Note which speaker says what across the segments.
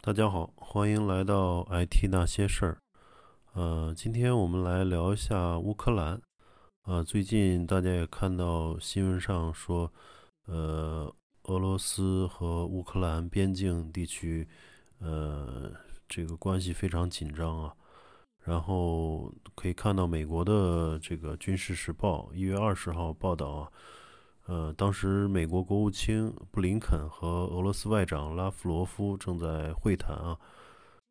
Speaker 1: 大家好，欢迎来到 IT 那些事儿。呃，今天我们来聊一下乌克兰。呃，最近大家也看到新闻上说，呃，俄罗斯和乌克兰边境地区，呃，这个关系非常紧张啊。然后可以看到美国的这个《军事时报》一月二十号报道啊。呃，当时美国国务卿布林肯和俄罗斯外长拉夫罗夫正在会谈啊，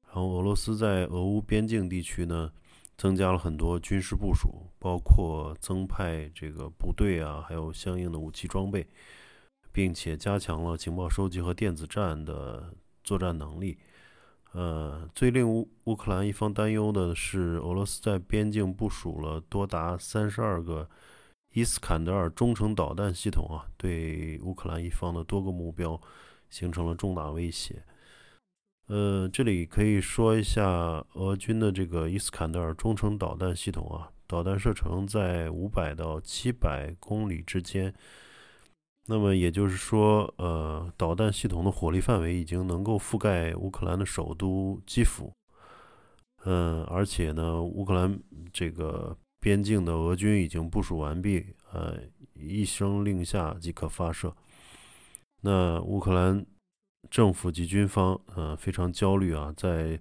Speaker 1: 然后俄罗斯在俄乌边境地区呢，增加了很多军事部署，包括增派这个部队啊，还有相应的武器装备，并且加强了情报收集和电子战的作战能力。呃，最令乌乌克兰一方担忧的是，俄罗斯在边境部署了多达三十二个。伊斯坎德尔中程导弹系统啊，对乌克兰一方的多个目标形成了重大威胁。呃，这里可以说一下俄军的这个伊斯坎德尔中程导弹系统啊，导弹射程在五百到七百公里之间。那么也就是说，呃，导弹系统的火力范围已经能够覆盖乌克兰的首都基辅。嗯，而且呢，乌克兰这个。边境的俄军已经部署完毕，呃，一声令下即可发射。那乌克兰政府及军方，呃，非常焦虑啊。在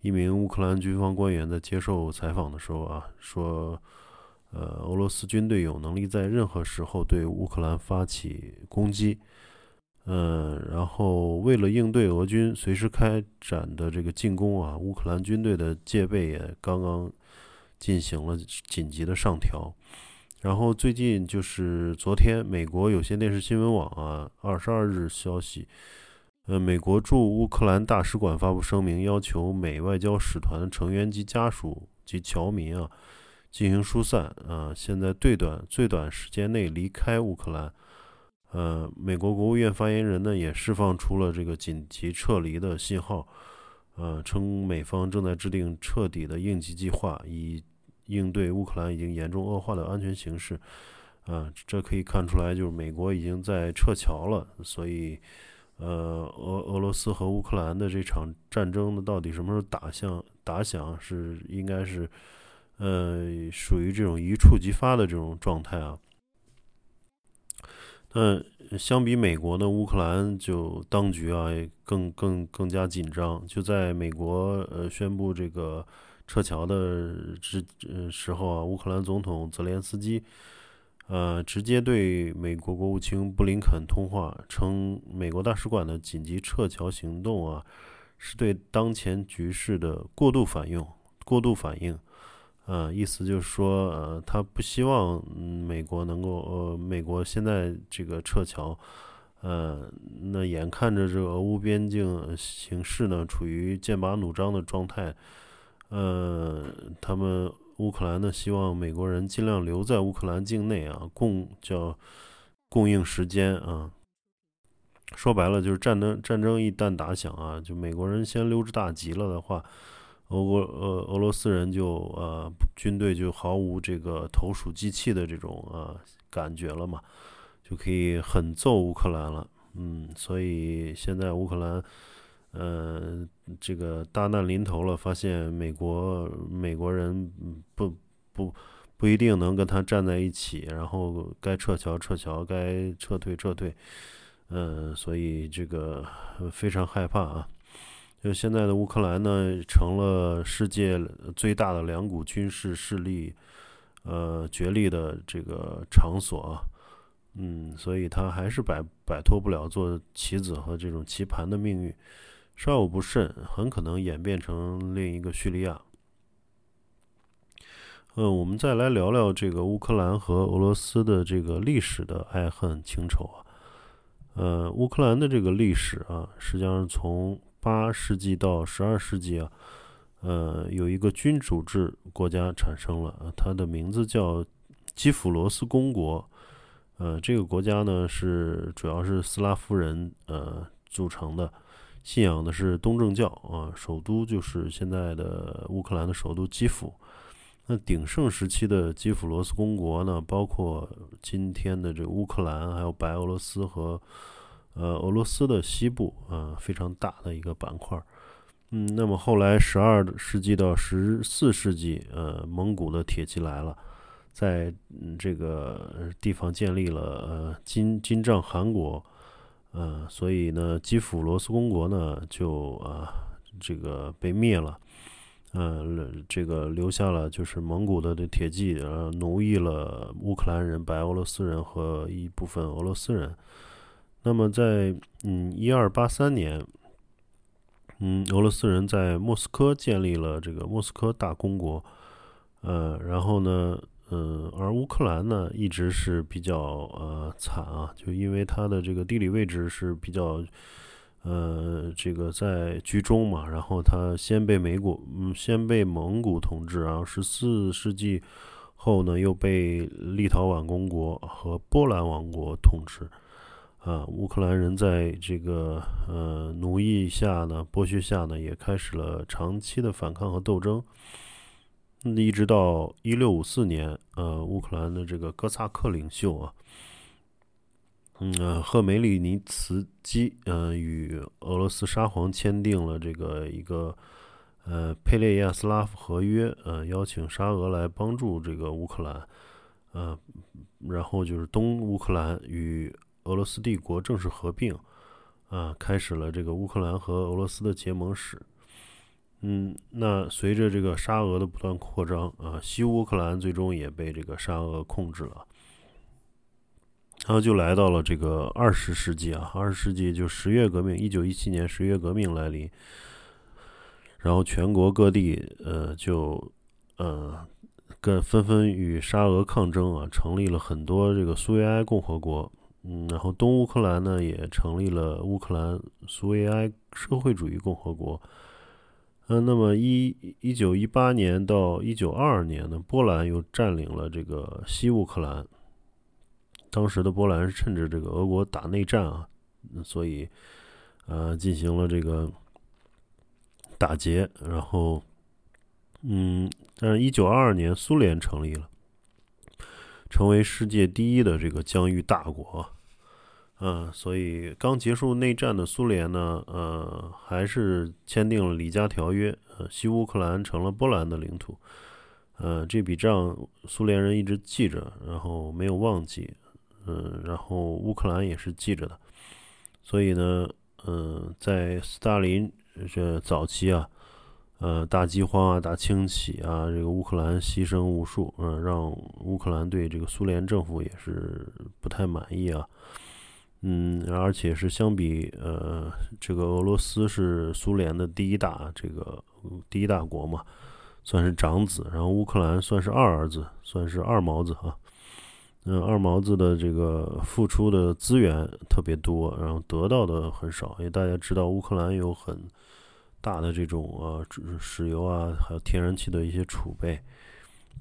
Speaker 1: 一名乌克兰军方官员在接受采访的时候啊，说，呃，俄罗斯军队有能力在任何时候对乌克兰发起攻击，嗯，然后为了应对俄军随时开展的这个进攻啊，乌克兰军队的戒备也刚刚。进行了紧急的上调，然后最近就是昨天，美国有线电视新闻网啊，二十二日消息，呃，美国驻乌克兰大使馆发布声明，要求美外交使团成员及家属及侨民啊进行疏散啊，现在最短最短时间内离开乌克兰。呃，美国国务院发言人呢也释放出了这个紧急撤离的信号。呃，称美方正在制定彻底的应急计划，以应对乌克兰已经严重恶化的安全形势。啊，这可以看出来，就是美国已经在撤侨了。所以，呃，俄俄罗斯和乌克兰的这场战争呢，到底什么时候打响？打响是应该是，呃，属于这种一触即发的这种状态啊。那相比美国呢，乌克兰就当局啊更更更加紧张。就在美国呃宣布这个撤侨的之呃时候啊，乌克兰总统泽连斯基呃直接对美国国务卿布林肯通话，称美国大使馆的紧急撤侨行动啊是对当前局势的过度反应，过度反应。呃，意思就是说，呃，他不希望美国能够，呃，美国现在这个撤侨，呃，那眼看着这个俄乌边境形势呢处于剑拔弩张的状态，呃，他们乌克兰呢希望美国人尽量留在乌克兰境内啊，供叫供应时间啊。说白了就是战争战争一旦打响啊，就美国人先溜之大吉了的话。俄国俄俄罗斯人就呃军队就毫无这个投鼠忌器的这种呃感觉了嘛，就可以狠揍乌克兰了，嗯，所以现在乌克兰呃这个大难临头了，发现美国美国人不不不一定能跟他站在一起，然后该撤侨撤侨，该撤退撤退，嗯，所以这个非常害怕啊。就现在的乌克兰呢，成了世界最大的两股军事势力，呃，角力的这个场所啊，嗯，所以他还是摆摆脱不了做棋子和这种棋盘的命运，稍有不慎，很可能演变成另一个叙利亚。嗯，我们再来聊聊这个乌克兰和俄罗斯的这个历史的爱恨情仇啊，呃，乌克兰的这个历史啊，实际上从八世纪到十二世纪啊，呃，有一个君主制国家产生了，它的名字叫基辅罗斯公国。呃，这个国家呢是主要是斯拉夫人呃组成的，信仰的是东正教啊，首都就是现在的乌克兰的首都基辅。那鼎盛时期的基辅罗斯公国呢，包括今天的这乌克兰，还有白俄罗斯和。呃，俄罗斯的西部，呃，非常大的一个板块嗯，那么后来十二世纪到十四世纪，呃，蒙古的铁骑来了，在这个地方建立了呃金金帐汗国，呃，所以呢，基辅罗斯公国呢就啊这个被灭了，嗯，这个留下了就是蒙古的这铁骑，呃，奴役了乌克兰人、白俄罗斯人和一部分俄罗斯人。那么在嗯一二八三年。嗯，俄罗斯人在莫斯科建立了这个莫斯科大公国，呃，然后呢，嗯，而乌克兰呢一直是比较呃惨啊，就因为它的这个地理位置是比较，呃，这个在居中嘛，然后它先被美国，嗯，先被蒙古统治，然后十四世纪后呢又被立陶宛公国和波兰王国统治。啊，乌克兰人在这个呃奴役下呢，剥削下呢，也开始了长期的反抗和斗争。一直到一六五四年，呃，乌克兰的这个哥萨克领袖啊，嗯，赫梅利尼茨基，呃，与俄罗斯沙皇签订了这个一个呃佩列亚斯拉夫合约，呃，邀请沙俄来帮助这个乌克兰，呃，然后就是东乌克兰与。俄罗斯帝国正式合并，啊，开始了这个乌克兰和俄罗斯的结盟史。嗯，那随着这个沙俄的不断扩张，啊，西乌克兰最终也被这个沙俄控制了。然后就来到了这个二十世纪啊，二十世纪就十月革命，一九一七年十月革命来临，然后全国各地呃就呃跟纷纷与沙俄抗争啊，成立了很多这个苏维埃共和国。嗯，然后东乌克兰呢也成立了乌克兰苏维埃社会主义共和国。嗯，那么一一九一八年到一九二二年呢，波兰又占领了这个西乌克兰。当时的波兰是趁着这个俄国打内战啊，所以呃进行了这个打劫。然后，嗯，但是一九二二年苏联成立了，成为世界第一的这个疆域大国。嗯，所以刚结束内战的苏联呢，呃，还是签订了《里加条约》，呃，西乌克兰成了波兰的领土。呃，这笔账苏联人一直记着，然后没有忘记。嗯，然后乌克兰也是记着的。所以呢，嗯，在斯大林这早期啊，呃，大饥荒啊，大清洗啊，这个乌克兰牺牲无数，嗯，让乌克兰对这个苏联政府也是不太满意啊。嗯，而且是相比呃，这个俄罗斯是苏联的第一大这个第一大国嘛，算是长子，然后乌克兰算是二儿子，算是二毛子哈。嗯，二毛子的这个付出的资源特别多，然后得到的很少，因为大家知道乌克兰有很大的这种呃石油啊，还有天然气的一些储备，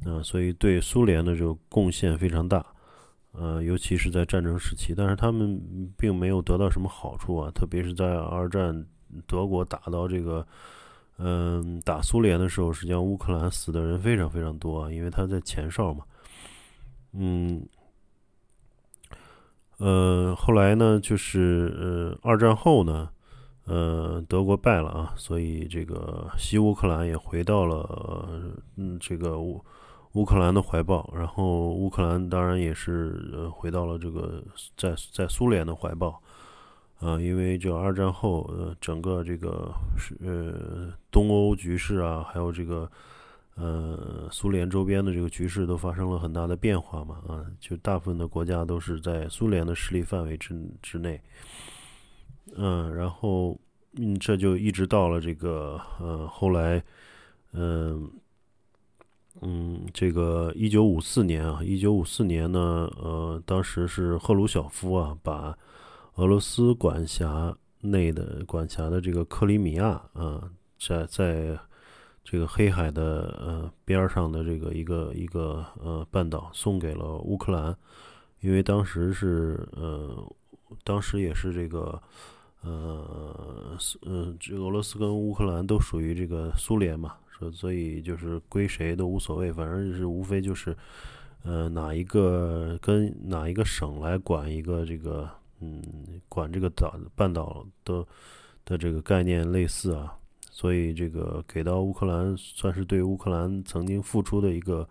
Speaker 1: 啊，所以对苏联的这个贡献非常大。呃，尤其是在战争时期，但是他们并没有得到什么好处啊，特别是在二战德国打到这个，嗯，打苏联的时候，实际上乌克兰死的人非常非常多啊，因为他在前哨嘛，嗯，呃，后来呢，就是呃，二战后呢，呃，德国败了啊，所以这个西乌克兰也回到了，嗯，这个乌。乌克兰的怀抱，然后乌克兰当然也是呃回到了这个在在苏联的怀抱，啊，因为这二战后呃整个这个是呃东欧局势啊，还有这个呃苏联周边的这个局势都发生了很大的变化嘛，啊，就大部分的国家都是在苏联的势力范围之之内，嗯，然后嗯这就一直到了这个呃后来嗯。嗯，这个一九五四年啊，一九五四年呢，呃，当时是赫鲁晓夫啊，把俄罗斯管辖内的管辖的这个克里米亚啊，在在这个黑海的呃边上的这个一个一个呃半岛送给了乌克兰，因为当时是呃，当时也是这个呃，呃，这俄罗斯跟乌克兰都属于这个苏联嘛。所，所以就是归谁都无所谓，反正是无非就是，呃，哪一个跟哪一个省来管一个这个，嗯，管这个岛半岛的的这个概念类似啊，所以这个给到乌克兰算是对乌克兰曾经付出的一个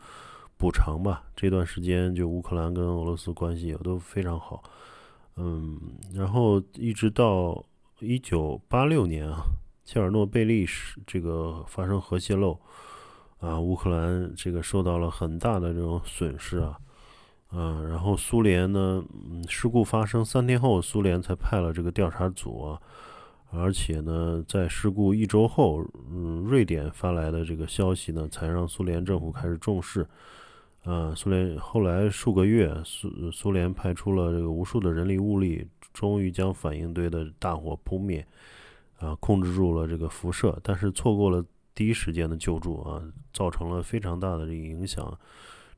Speaker 1: 补偿吧。这段时间就乌克兰跟俄罗斯关系也都非常好，嗯，然后一直到一九八六年啊，切尔诺贝利是这个发生核泄漏啊，乌克兰这个受到了很大的这种损失啊，嗯，然后苏联呢，嗯，事故发生三天后，苏联才派了这个调查组啊。而且呢，在事故一周后，嗯，瑞典发来的这个消息呢，才让苏联政府开始重视。啊，苏联后来数个月，苏苏联派出了这个无数的人力物力，终于将反应堆的大火扑灭，啊，控制住了这个辐射，但是错过了第一时间的救助啊，造成了非常大的这个影响。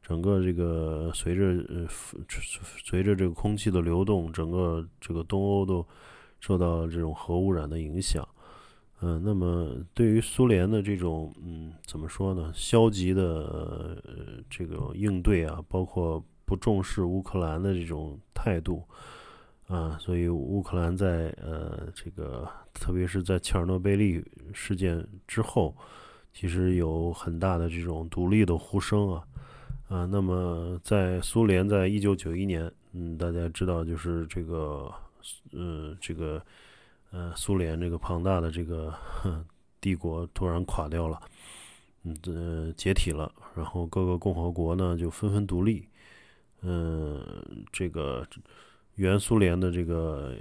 Speaker 1: 整个这个随着呃随着这个空气的流动，整个这个东欧都。受到这种核污染的影响，嗯，那么对于苏联的这种，嗯，怎么说呢？消极的呃这个应对啊，包括不重视乌克兰的这种态度，啊，所以乌克兰在呃这个，特别是在切尔诺贝利事件之后，其实有很大的这种独立的呼声啊，啊，那么在苏联在一九九一年，嗯，大家知道就是这个。呃，这个呃，苏联这个庞大的这个帝国突然垮掉了，嗯，呃，解体了，然后各个共和国呢就纷纷独立，嗯，这个原苏联的这个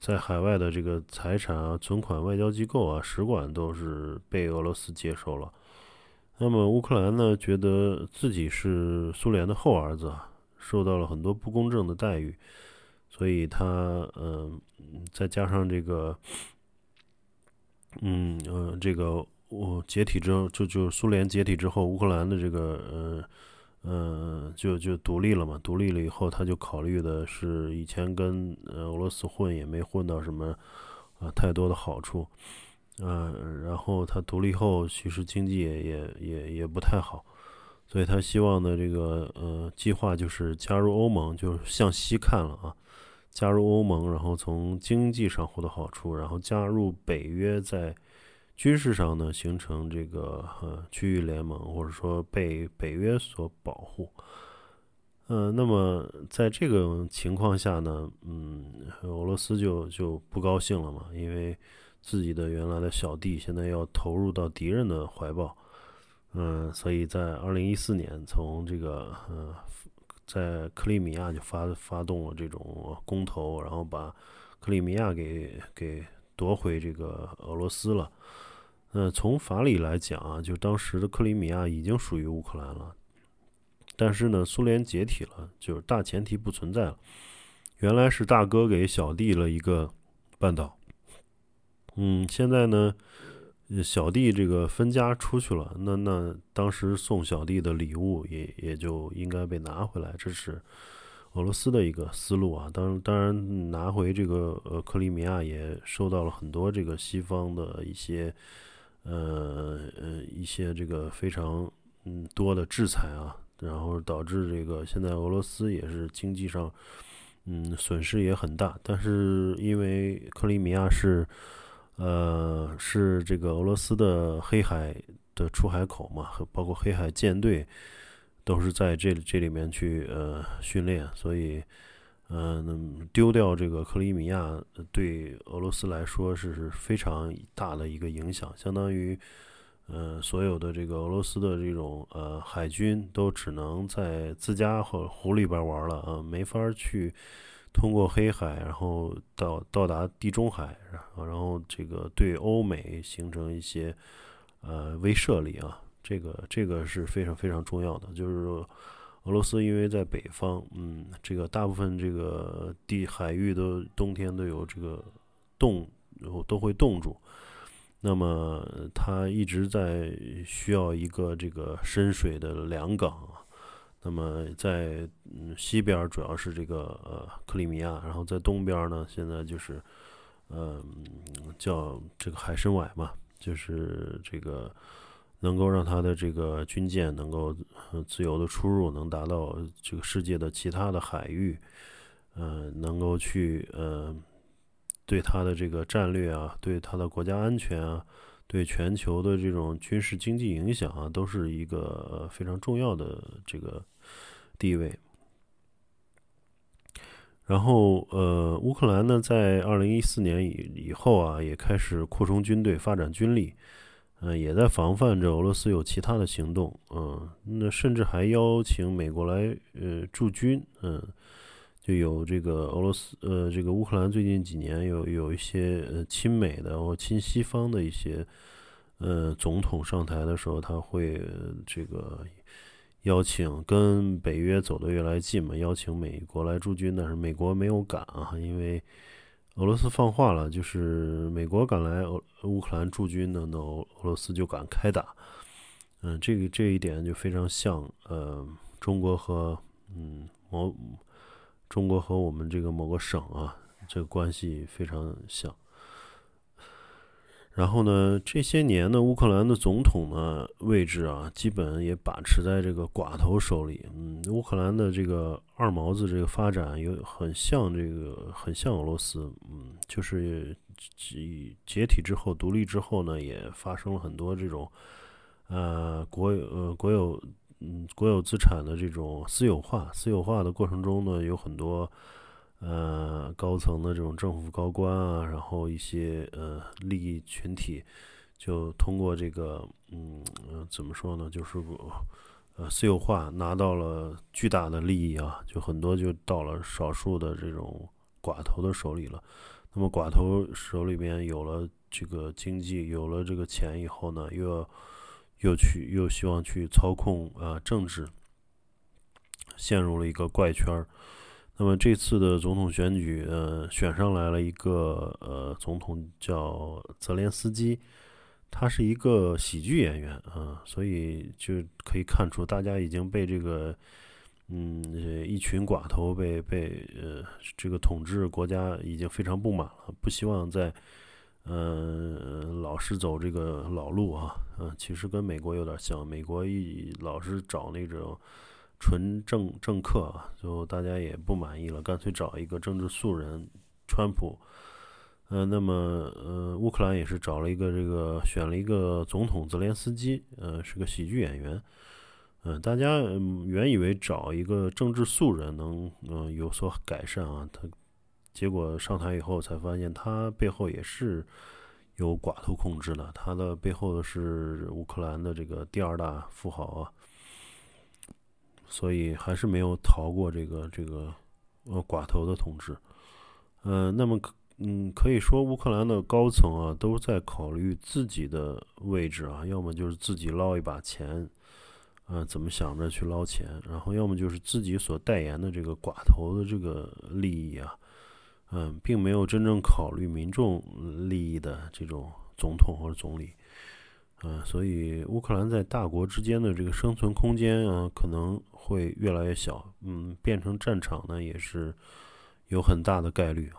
Speaker 1: 在海外的这个财产啊、存款、外交机构啊、使馆都是被俄罗斯接收了。那么乌克兰呢，觉得自己是苏联的后儿子，受到了很多不公正的待遇。所以他嗯，再加上这个，嗯呃，这个我解体之后，就就苏联解体之后，乌克兰的这个呃呃，就就独立了嘛。独立了以后，他就考虑的是以前跟俄罗斯混也没混到什么啊太多的好处，嗯，然后他独立后其实经济也也也也不太好，所以他希望的这个呃计划就是加入欧盟，就是向西看了啊。加入欧盟，然后从经济上获得好处，然后加入北约，在军事上呢形成这个呃区域联盟，或者说被北约所保护。嗯，那么在这个情况下呢，嗯，俄罗斯就就不高兴了嘛，因为自己的原来的小弟现在要投入到敌人的怀抱。嗯，所以在二零一四年，从这个呃。在克里米亚就发发动了这种公投，然后把克里米亚给给夺回这个俄罗斯了。呃，从法理来讲啊，就当时的克里米亚已经属于乌克兰了。但是呢，苏联解体了，就是大前提不存在了。原来是大哥给小弟了一个半岛，嗯，现在呢？小弟这个分家出去了，那那当时送小弟的礼物也也就应该被拿回来，这是俄罗斯的一个思路啊。当当然拿回这个呃克里米亚也受到了很多这个西方的一些呃呃一些这个非常嗯多的制裁啊，然后导致这个现在俄罗斯也是经济上嗯损失也很大。但是因为克里米亚是。呃，是这个俄罗斯的黑海的出海口嘛，包括黑海舰队都是在这这里面去呃训练，所以嗯，丢掉这个克里米亚对俄罗斯来说是非常大的一个影响，相当于呃所有的这个俄罗斯的这种呃海军都只能在自家或湖里边玩了啊，没法去。通过黑海，然后到到达地中海，然后然后这个对欧美形成一些呃威慑力啊，这个这个是非常非常重要的。就是说，俄罗斯因为在北方，嗯，这个大部分这个地海域都冬天都有这个冻，然后都会冻住，那么它一直在需要一个这个深水的良港。那么在西边主要是这个呃克里米亚，然后在东边呢，现在就是嗯叫这个海参崴嘛，就是这个能够让他的这个军舰能够自由的出入，能达到这个世界的其他的海域，呃，能够去呃对他的这个战略啊，对他的国家安全啊，对全球的这种军事经济影响啊，都是一个非常重要的这个地位。然后，呃，乌克兰呢，在二零一四年以以后啊，也开始扩充军队，发展军力，嗯，也在防范着俄罗斯有其他的行动，嗯，那甚至还邀请美国来，呃，驻军，嗯，就有这个俄罗斯，呃，这个乌克兰最近几年有有一些呃亲美的或亲西方的一些，呃，总统上台的时候，他会这个。邀请跟北约走得越来越近嘛，邀请美国来驻军，但是美国没有敢啊，因为俄罗斯放话了，就是美国敢来俄乌克兰驻军呢，那俄罗斯就敢开打。嗯，这个这一点就非常像呃中国和嗯某中国和我们这个某个省啊，这个关系非常像。然后呢，这些年呢，乌克兰的总统呢位置啊，基本也把持在这个寡头手里。嗯，乌克兰的这个二毛子这个发展有很像这个，很像俄罗斯。嗯，就是解解体之后、独立之后呢，也发生了很多这种呃国有呃国有嗯国有资产的这种私有化。私有化的过程中呢，有很多。呃，高层的这种政府高官啊，然后一些呃利益群体，就通过这个，嗯，怎么说呢？就是呃私有化拿到了巨大的利益啊，就很多就到了少数的这种寡头的手里了。那么寡头手里边有了这个经济，有了这个钱以后呢，又要又去又希望去操控啊政治，陷入了一个怪圈儿。那么这次的总统选举，呃，选上来了一个呃总统叫泽连斯基，他是一个喜剧演员啊，所以就可以看出大家已经被这个嗯一群寡头被被呃这个统治国家已经非常不满了，不希望再嗯老是走这个老路啊，嗯，其实跟美国有点像，美国一老是找那种。纯政政客啊，最后大家也不满意了，干脆找一个政治素人，川普。呃，那么呃，乌克兰也是找了一个这个选了一个总统泽连斯基，呃，是个喜剧演员。嗯，大家原以为找一个政治素人能嗯有所改善啊，他结果上台以后才发现，他背后也是有寡头控制的，他的背后的是乌克兰的这个第二大富豪啊。所以还是没有逃过这个这个呃寡头的统治，呃，那么嗯可以说乌克兰的高层啊都在考虑自己的位置啊，要么就是自己捞一把钱，啊怎么想着去捞钱，然后要么就是自己所代言的这个寡头的这个利益啊，嗯，并没有真正考虑民众利益的这种总统或者总理。嗯，所以乌克兰在大国之间的这个生存空间啊，可能会越来越小。嗯，变成战场呢，也是有很大的概率啊。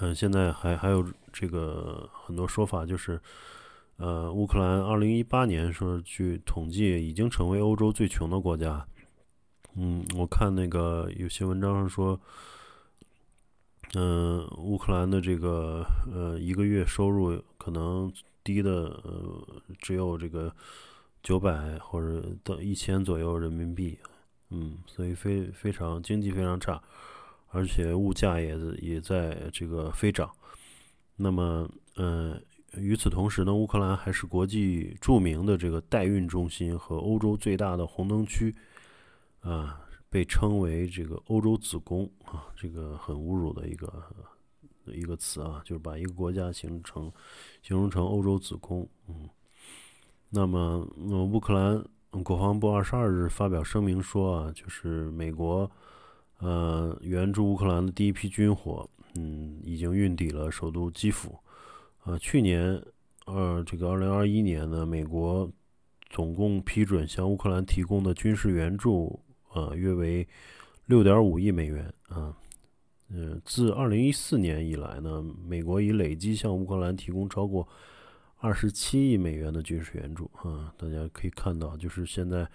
Speaker 1: 嗯，现在还还有这个很多说法，就是呃，乌克兰二零一八年说据统计已经成为欧洲最穷的国家。嗯，我看那个有些文章上说，嗯，乌克兰的这个呃一个月收入可能。低的呃只有这个九百或者到一千左右人民币，嗯，所以非非常经济非常差，而且物价也也在这个飞涨。那么，嗯，与此同时呢，乌克兰还是国际著名的这个代孕中心和欧洲最大的红灯区，啊，被称为这个欧洲子宫啊，这个很侮辱的一个。一个词啊，就是把一个国家形成形容成欧洲子宫。嗯，那么，呃，乌克兰国防部二十二日发表声明说啊，就是美国呃援助乌克兰的第一批军火，嗯，已经运抵了首都基辅。呃，去年呃这个二零二一年呢，美国总共批准向乌克兰提供的军事援助，呃，约为六点五亿美元啊。嗯，自二零一四年以来呢，美国已累计向乌克兰提供超过二十七亿美元的军事援助。啊，大家可以看到，就是现在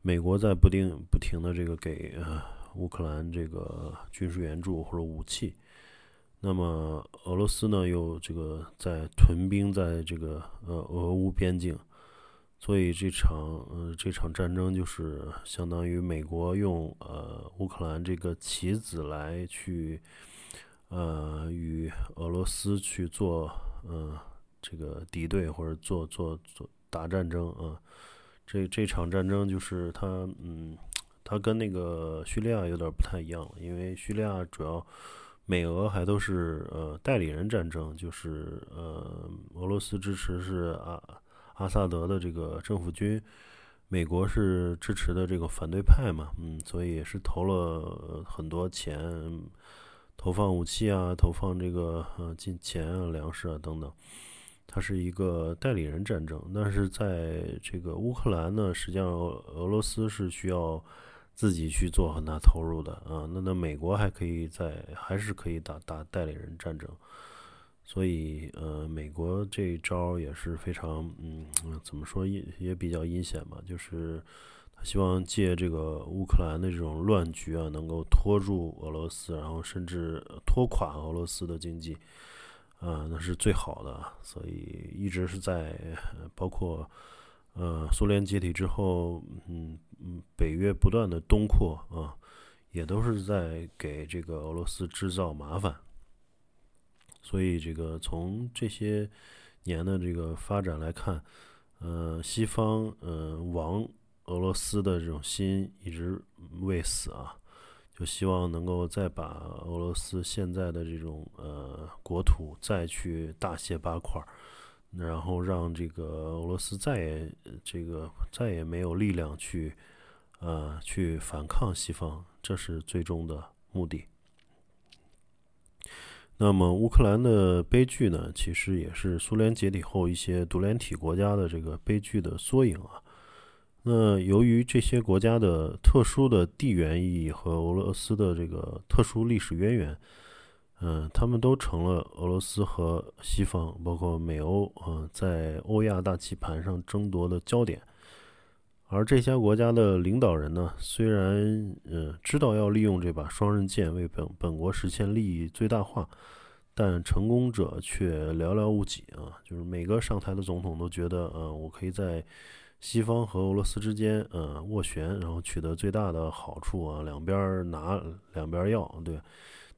Speaker 1: 美国在不定不停的这个给呃乌克兰这个军事援助或者武器。那么俄罗斯呢，又这个在屯兵在这个呃俄乌边境，所以这场呃这场战争就是相当于美国用呃乌克兰这个棋子来去呃与俄罗斯去做呃这个敌对或者做做做打战争啊。这这场战争就是它嗯，它跟那个叙利亚有点不太一样，因为叙利亚主要。美俄还都是呃代理人战争，就是呃俄罗斯支持是啊阿萨德的这个政府军，美国是支持的这个反对派嘛，嗯，所以也是投了很多钱，投放武器啊，投放这个呃金钱啊、粮食啊等等，它是一个代理人战争。但是在这个乌克兰呢，实际上俄罗斯是需要。自己去做很大投入的啊，那那美国还可以在，还是可以打打代理人战争，所以呃，美国这一招也是非常嗯，怎么说也也比较阴险吧，就是他希望借这个乌克兰的这种乱局啊，能够拖住俄罗斯，然后甚至拖垮俄罗斯的经济啊，那是最好的，所以一直是在包括。呃，苏联解体之后，嗯嗯，北约不断的东扩啊，也都是在给这个俄罗斯制造麻烦。所以，这个从这些年的这个发展来看，呃，西方呃亡俄罗斯的这种心一直未死啊，就希望能够再把俄罗斯现在的这种呃国土再去大卸八块。然后让这个俄罗斯再也这个再也没有力量去，呃，去反抗西方，这是最终的目的。那么乌克兰的悲剧呢，其实也是苏联解体后一些独联体国家的这个悲剧的缩影啊。那由于这些国家的特殊的地缘意义和俄罗斯的这个特殊历史渊源。嗯，他们都成了俄罗斯和西方，包括美欧，嗯，在欧亚大棋盘上争夺的焦点。而这些国家的领导人呢，虽然嗯知道要利用这把双刃剑为本本国实现利益最大化，但成功者却寥寥无几啊。就是每个上台的总统都觉得，嗯，我可以在西方和俄罗斯之间，嗯，斡旋，然后取得最大的好处啊，两边拿，两边要，对。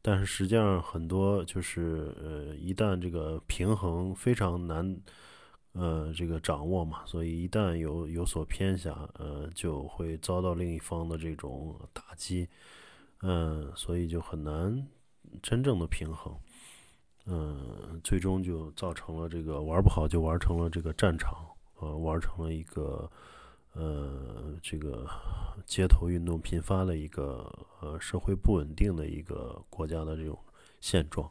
Speaker 1: 但是实际上很多就是呃，一旦这个平衡非常难，呃，这个掌握嘛，所以一旦有有所偏狭，呃，就会遭到另一方的这种打击，嗯，所以就很难真正的平衡，嗯，最终就造成了这个玩不好就玩成了这个战场，呃，玩成了一个。呃，这个街头运动频发的一个呃社会不稳定的一个国家的这种现状。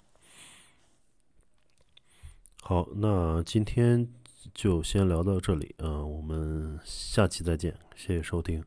Speaker 1: 好，那今天就先聊到这里，嗯，我们下期再见，谢谢收听。